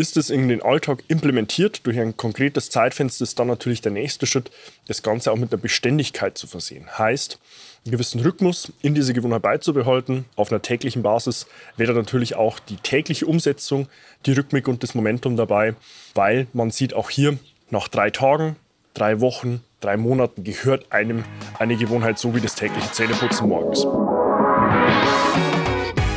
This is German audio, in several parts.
ist es in den Alltag implementiert durch ein konkretes Zeitfenster, ist dann natürlich der nächste Schritt, das Ganze auch mit einer Beständigkeit zu versehen. Heißt, einen gewissen Rhythmus in diese Gewohnheit beizubehalten, auf einer täglichen Basis, wäre natürlich auch die tägliche Umsetzung, die Rhythmik und das Momentum dabei, weil man sieht auch hier, nach drei Tagen, drei Wochen, drei Monaten gehört einem eine Gewohnheit so wie das tägliche Zähneputzen morgens.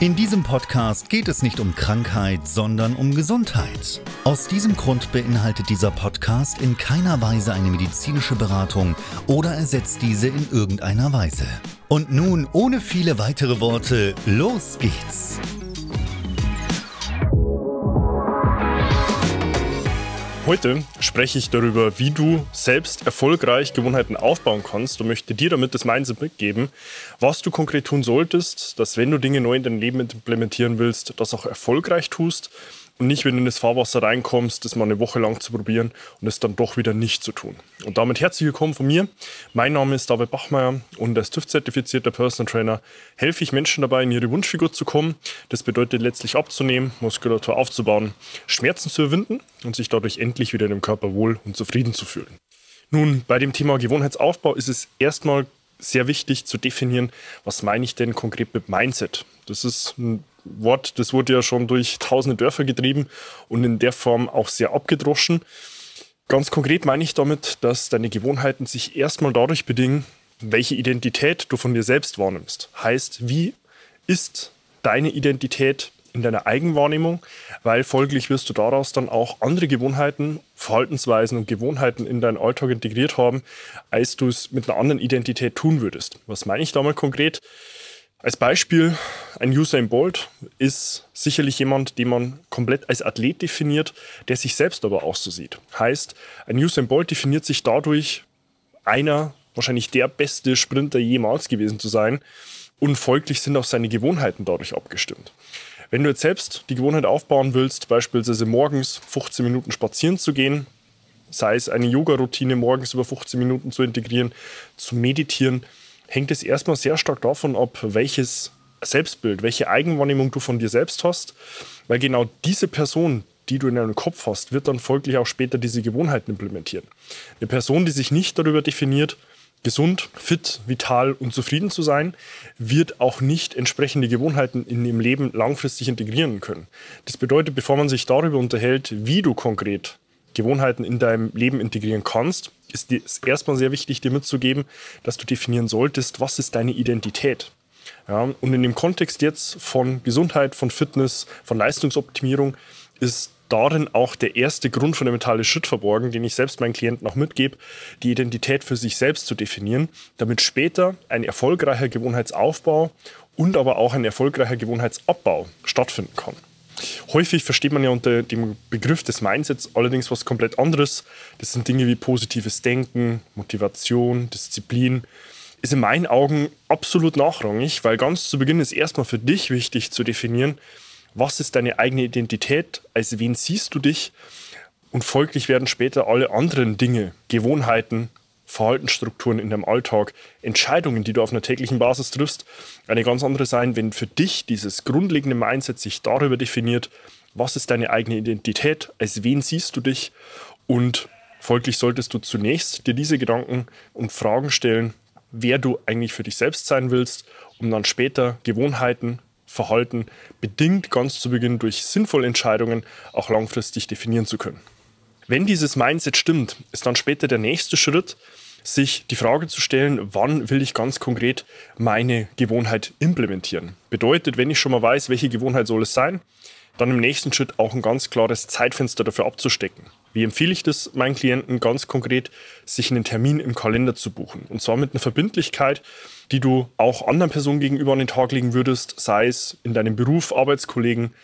In diesem Podcast geht es nicht um Krankheit, sondern um Gesundheit. Aus diesem Grund beinhaltet dieser Podcast in keiner Weise eine medizinische Beratung oder ersetzt diese in irgendeiner Weise. Und nun, ohne viele weitere Worte, los geht's! Heute spreche ich darüber, wie du selbst erfolgreich Gewohnheiten aufbauen kannst und möchte dir damit das Mindset mitgeben, was du konkret tun solltest, dass wenn du Dinge neu in dein Leben implementieren willst, das auch erfolgreich tust und nicht, wenn du in das Fahrwasser reinkommst, das mal eine Woche lang zu probieren und es dann doch wieder nicht zu tun. Und damit herzlich willkommen von mir. Mein Name ist David Bachmeier und als TÜV-zertifizierter Personal Trainer helfe ich Menschen dabei, in ihre Wunschfigur zu kommen. Das bedeutet letztlich abzunehmen, Muskulatur aufzubauen, Schmerzen zu überwinden und sich dadurch endlich wieder in dem Körper wohl und zufrieden zu fühlen. Nun, bei dem Thema Gewohnheitsaufbau ist es erstmal sehr wichtig zu definieren, was meine ich denn konkret mit Mindset. Das ist ein Wort, das wurde ja schon durch tausende Dörfer getrieben und in der Form auch sehr abgedroschen. Ganz konkret meine ich damit, dass deine Gewohnheiten sich erstmal dadurch bedingen, welche Identität du von dir selbst wahrnimmst. Heißt, wie ist deine Identität in deiner Eigenwahrnehmung, weil folglich wirst du daraus dann auch andere Gewohnheiten, Verhaltensweisen und Gewohnheiten in deinen Alltag integriert haben, als du es mit einer anderen Identität tun würdest. Was meine ich damit konkret? Als Beispiel, ein Usain Bolt ist sicherlich jemand, den man komplett als Athlet definiert, der sich selbst aber auch so sieht. Heißt, ein Usain Bolt definiert sich dadurch, einer, wahrscheinlich der beste Sprinter jemals gewesen zu sein. Und folglich sind auch seine Gewohnheiten dadurch abgestimmt. Wenn du jetzt selbst die Gewohnheit aufbauen willst, beispielsweise morgens 15 Minuten spazieren zu gehen, sei es eine Yoga-Routine morgens über 15 Minuten zu integrieren, zu meditieren, hängt es erstmal sehr stark davon ab, welches Selbstbild, welche Eigenwahrnehmung du von dir selbst hast, weil genau diese Person, die du in deinem Kopf hast, wird dann folglich auch später diese Gewohnheiten implementieren. Eine Person, die sich nicht darüber definiert, gesund, fit, vital und zufrieden zu sein, wird auch nicht entsprechende Gewohnheiten in ihrem Leben langfristig integrieren können. Das bedeutet, bevor man sich darüber unterhält, wie du konkret Gewohnheiten in deinem Leben integrieren kannst, ist es erstmal sehr wichtig, dir mitzugeben, dass du definieren solltest, was ist deine Identität. Ja, und in dem Kontext jetzt von Gesundheit, von Fitness, von Leistungsoptimierung ist darin auch der erste grundfundamentale Schritt verborgen, den ich selbst meinen Klienten auch mitgebe, die Identität für sich selbst zu definieren, damit später ein erfolgreicher Gewohnheitsaufbau und aber auch ein erfolgreicher Gewohnheitsabbau stattfinden kann. Häufig versteht man ja unter dem Begriff des Mindsets allerdings was komplett anderes. Das sind Dinge wie positives Denken, Motivation, Disziplin. Ist in meinen Augen absolut nachrangig, weil ganz zu Beginn ist erstmal für dich wichtig zu definieren, was ist deine eigene Identität, als wen siehst du dich und folglich werden später alle anderen Dinge, Gewohnheiten, Verhaltensstrukturen in deinem Alltag, Entscheidungen, die du auf einer täglichen Basis triffst, eine ganz andere sein, wenn für dich dieses grundlegende Mindset sich darüber definiert, was ist deine eigene Identität, als wen siehst du dich und folglich solltest du zunächst dir diese Gedanken und Fragen stellen, wer du eigentlich für dich selbst sein willst, um dann später Gewohnheiten, Verhalten bedingt ganz zu Beginn durch sinnvolle Entscheidungen auch langfristig definieren zu können. Wenn dieses Mindset stimmt, ist dann später der nächste Schritt, sich die Frage zu stellen, wann will ich ganz konkret meine Gewohnheit implementieren. Bedeutet, wenn ich schon mal weiß, welche Gewohnheit soll es sein, dann im nächsten Schritt auch ein ganz klares Zeitfenster dafür abzustecken. Wie empfehle ich das meinen Klienten ganz konkret, sich einen Termin im Kalender zu buchen? Und zwar mit einer Verbindlichkeit, die du auch anderen Personen gegenüber an den Tag legen würdest, sei es in deinem Beruf, Arbeitskollegen,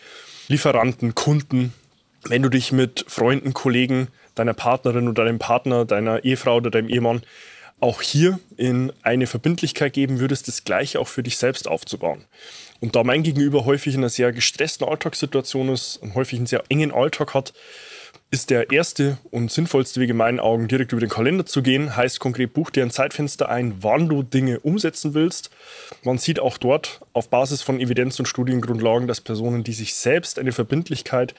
Lieferanten, Kunden, wenn du dich mit Freunden, Kollegen, deiner Partnerin oder deinem Partner, deiner Ehefrau oder deinem Ehemann auch hier in eine Verbindlichkeit geben würdest, das Gleiche auch für dich selbst aufzubauen. Und da mein Gegenüber häufig in einer sehr gestressten Alltagssituation ist und häufig einen sehr engen Alltag hat, ist der erste und sinnvollste Weg in meinen Augen, direkt über den Kalender zu gehen. Heißt konkret, buch dir ein Zeitfenster ein, wann du Dinge umsetzen willst. Man sieht auch dort auf Basis von Evidenz- und Studiengrundlagen, dass Personen, die sich selbst eine Verbindlichkeit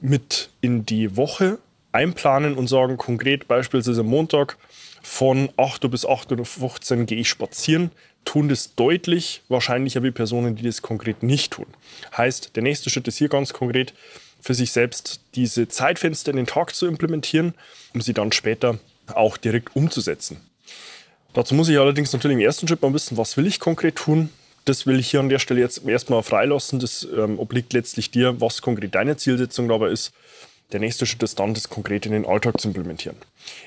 mit in die Woche einplanen und sagen konkret, beispielsweise Montag von 8 Uhr bis 8.15 Uhr gehe ich spazieren, tun das deutlich wahrscheinlicher wie Personen, die das konkret nicht tun. Heißt, der nächste Schritt ist hier ganz konkret, für sich selbst diese Zeitfenster in den Tag zu implementieren, um sie dann später auch direkt umzusetzen. Dazu muss ich allerdings natürlich im ersten Schritt mal wissen, was will ich konkret tun. Das will ich hier an der Stelle jetzt erstmal freilassen. Das ähm, obliegt letztlich dir, was konkret deine Zielsetzung dabei ist. Der nächste Schritt ist dann, das konkret in den Alltag zu implementieren.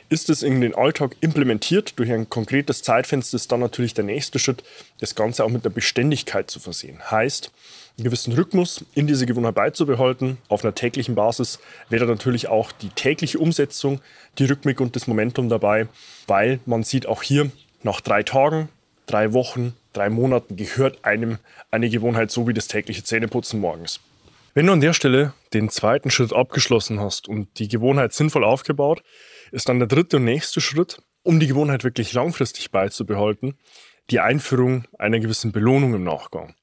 Ist es in den Alltag implementiert durch ein konkretes Zeitfenster, ist dann natürlich der nächste Schritt, das Ganze auch mit der Beständigkeit zu versehen. Heißt, einen gewissen Rhythmus in diese Gewohnheit beizubehalten, auf einer täglichen Basis, wäre natürlich auch die tägliche Umsetzung, die Rhythmik und das Momentum dabei, weil man sieht auch hier, nach drei Tagen, drei Wochen, drei Monaten gehört einem eine Gewohnheit so wie das tägliche Zähneputzen morgens. Wenn du an der Stelle den zweiten Schritt abgeschlossen hast und die Gewohnheit sinnvoll aufgebaut, ist dann der dritte und nächste Schritt, um die Gewohnheit wirklich langfristig beizubehalten, die Einführung einer gewissen Belohnung im Nachgang.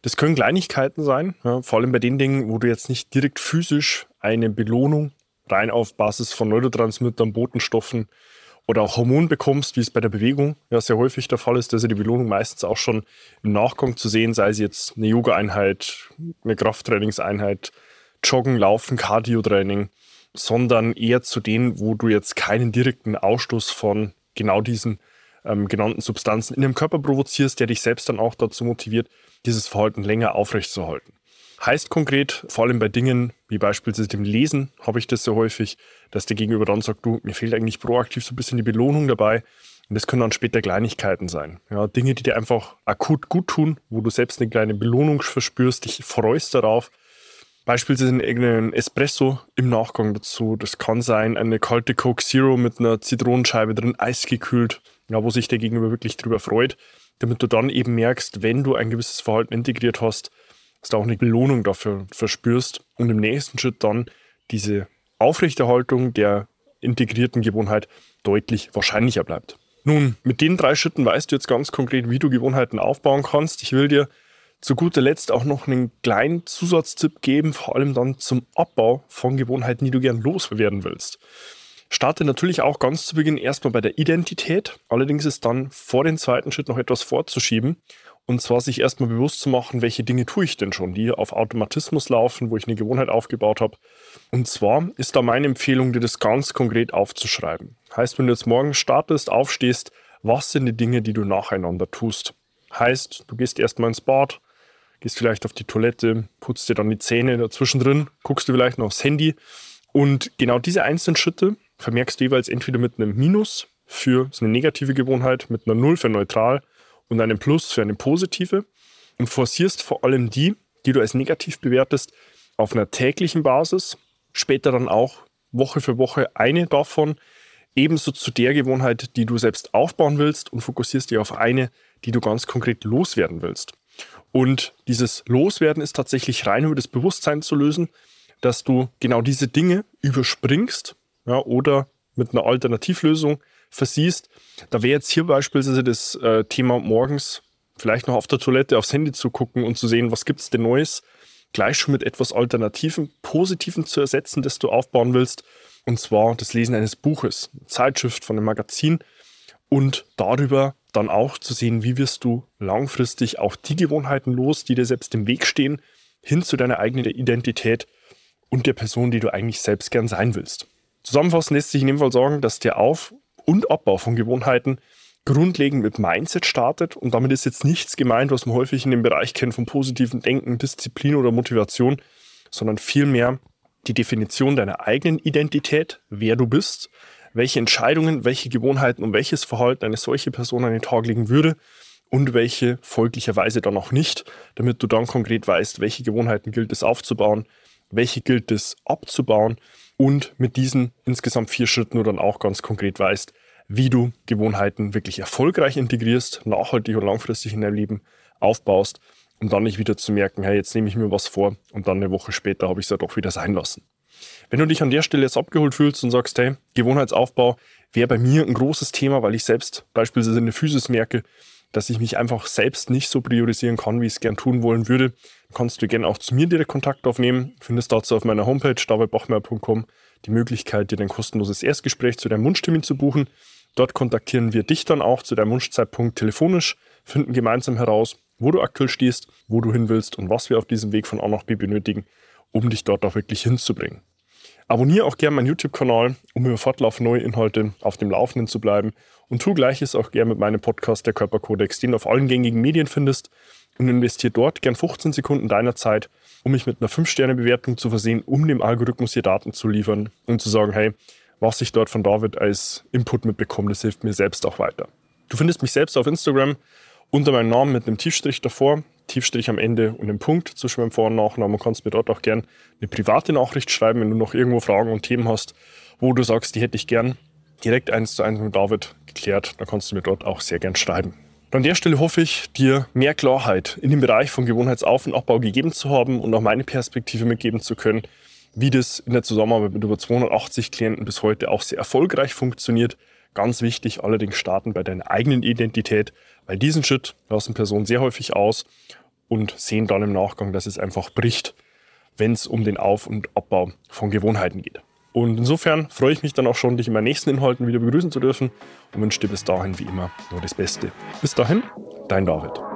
Das können Kleinigkeiten sein, ja, vor allem bei den Dingen, wo du jetzt nicht direkt physisch eine Belohnung rein auf Basis von Neurotransmittern, Botenstoffen oder auch Hormonen bekommst, wie es bei der Bewegung ja sehr häufig der Fall ist, dass ja die Belohnung meistens auch schon im Nachgang zu sehen, sei es jetzt eine Yoga-Einheit, eine Krafttrainingseinheit, Joggen, Laufen, Cardio-Training, sondern eher zu denen, wo du jetzt keinen direkten Ausstoß von genau diesen ähm, genannten Substanzen in dem Körper provozierst, der dich selbst dann auch dazu motiviert, dieses Verhalten länger aufrechtzuerhalten. Heißt konkret, vor allem bei Dingen wie beispielsweise dem Lesen, habe ich das sehr häufig, dass der Gegenüber dann sagt, du, mir fehlt eigentlich proaktiv so ein bisschen die Belohnung dabei. Und das können dann später Kleinigkeiten sein. Ja, Dinge, die dir einfach akut gut tun, wo du selbst eine kleine Belohnung verspürst, dich freust darauf. Beispielsweise irgendeinen Espresso im Nachgang dazu. Das kann sein eine kalte Coke Zero mit einer Zitronenscheibe drin, eisgekühlt, ja, wo sich der Gegenüber wirklich drüber freut, damit du dann eben merkst, wenn du ein gewisses Verhalten integriert hast, dass du auch eine Belohnung dafür verspürst und im nächsten Schritt dann diese Aufrechterhaltung der integrierten Gewohnheit deutlich wahrscheinlicher bleibt. Nun, mit den drei Schritten weißt du jetzt ganz konkret, wie du Gewohnheiten aufbauen kannst. Ich will dir zu guter Letzt auch noch einen kleinen Zusatztipp geben, vor allem dann zum Abbau von Gewohnheiten, die du gern loswerden willst. Starte natürlich auch ganz zu Beginn erstmal bei der Identität. Allerdings ist dann vor dem zweiten Schritt noch etwas vorzuschieben. Und zwar sich erstmal bewusst zu machen, welche Dinge tue ich denn schon, die auf Automatismus laufen, wo ich eine Gewohnheit aufgebaut habe. Und zwar ist da meine Empfehlung, dir das ganz konkret aufzuschreiben. Heißt, wenn du jetzt morgen startest, aufstehst, was sind die Dinge, die du nacheinander tust? Heißt, du gehst erstmal ins Bad, gehst vielleicht auf die Toilette, putzt dir dann die Zähne dazwischen drin, guckst du vielleicht noch aufs Handy. Und genau diese einzelnen Schritte vermerkst du jeweils entweder mit einem Minus für eine negative Gewohnheit, mit einer Null für neutral und einem Plus für eine positive und forcierst vor allem die, die du als negativ bewertest, auf einer täglichen Basis, später dann auch Woche für Woche eine davon, ebenso zu der Gewohnheit, die du selbst aufbauen willst und fokussierst dich auf eine, die du ganz konkret loswerden willst. Und dieses Loswerden ist tatsächlich rein über das Bewusstsein zu lösen, dass du genau diese Dinge überspringst ja, oder mit einer Alternativlösung versiehst. Da wäre jetzt hier beispielsweise das äh, Thema morgens vielleicht noch auf der Toilette aufs Handy zu gucken und zu sehen, was gibt es denn Neues, gleich schon mit etwas Alternativen, Positiven zu ersetzen, das du aufbauen willst. Und zwar das Lesen eines Buches, Zeitschrift von einem Magazin und darüber dann auch zu sehen, wie wirst du langfristig auch die Gewohnheiten los, die dir selbst im Weg stehen, hin zu deiner eigenen Identität und der Person, die du eigentlich selbst gern sein willst. Zusammenfassend lässt sich in dem Fall sagen, dass der Auf- und Abbau von Gewohnheiten grundlegend mit Mindset startet. Und damit ist jetzt nichts gemeint, was man häufig in dem Bereich kennt von positiven Denken, Disziplin oder Motivation, sondern vielmehr die Definition deiner eigenen Identität, wer du bist, welche Entscheidungen, welche Gewohnheiten und welches Verhalten eine solche Person an den Tag legen würde und welche folglicherweise dann auch nicht, damit du dann konkret weißt, welche Gewohnheiten gilt es aufzubauen, welche gilt es abzubauen und mit diesen insgesamt vier Schritten du dann auch ganz konkret weißt, wie du Gewohnheiten wirklich erfolgreich integrierst, nachhaltig und langfristig in deinem Leben aufbaust, um dann nicht wieder zu merken, hey, jetzt nehme ich mir was vor und dann eine Woche später habe ich es ja doch wieder sein lassen. Wenn du dich an der Stelle jetzt abgeholt fühlst und sagst, hey, Gewohnheitsaufbau wäre bei mir ein großes Thema, weil ich selbst beispielsweise in der Physis merke, dass ich mich einfach selbst nicht so priorisieren kann, wie ich es gern tun wollen würde, kannst du gerne auch zu mir direkt Kontakt aufnehmen. Findest dazu auf meiner Homepage davidbachmeier.com die Möglichkeit, dir ein kostenloses Erstgespräch zu deinem Wunschtermin zu buchen. Dort kontaktieren wir dich dann auch zu deinem Wunschzeitpunkt telefonisch, finden gemeinsam heraus, wo du aktuell stehst, wo du hin willst und was wir auf diesem Weg von A nach B benötigen, um dich dort auch wirklich hinzubringen. Abonniere auch gerne meinen YouTube-Kanal, um über Fortlauf neue Inhalte auf dem Laufenden zu bleiben. Und tu gleiches auch gerne mit meinem Podcast Der Körperkodex, den du auf allen gängigen Medien findest. Und investiere dort gern 15 Sekunden deiner Zeit, um mich mit einer 5-Sterne-Bewertung zu versehen, um dem Algorithmus hier Daten zu liefern und zu sagen, hey, was ich dort von David als Input mitbekomme, das hilft mir selbst auch weiter. Du findest mich selbst auf Instagram unter meinem Namen mit einem Tiefstrich davor, Tiefstrich am Ende und einem Punkt zwischen meinem Vor- und Nachnamen. Du kannst mir dort auch gern eine private Nachricht schreiben, wenn du noch irgendwo Fragen und Themen hast, wo du sagst, die hätte ich gern direkt eins zu eins mit David geklärt. Dann kannst du mir dort auch sehr gern schreiben. an der Stelle hoffe ich, dir mehr Klarheit in dem Bereich von Gewohnheitsauf- und Abbau gegeben zu haben und auch meine Perspektive mitgeben zu können, wie das in der Zusammenarbeit mit über 280 Klienten bis heute auch sehr erfolgreich funktioniert. Ganz wichtig, allerdings starten bei deiner eigenen Identität, weil diesen Schritt lassen Personen sehr häufig aus und sehen dann im Nachgang, dass es einfach bricht, wenn es um den Auf- und Abbau von Gewohnheiten geht. Und insofern freue ich mich dann auch schon, dich in meinen nächsten Inhalten wieder begrüßen zu dürfen und wünsche dir bis dahin wie immer nur das Beste. Bis dahin, dein David.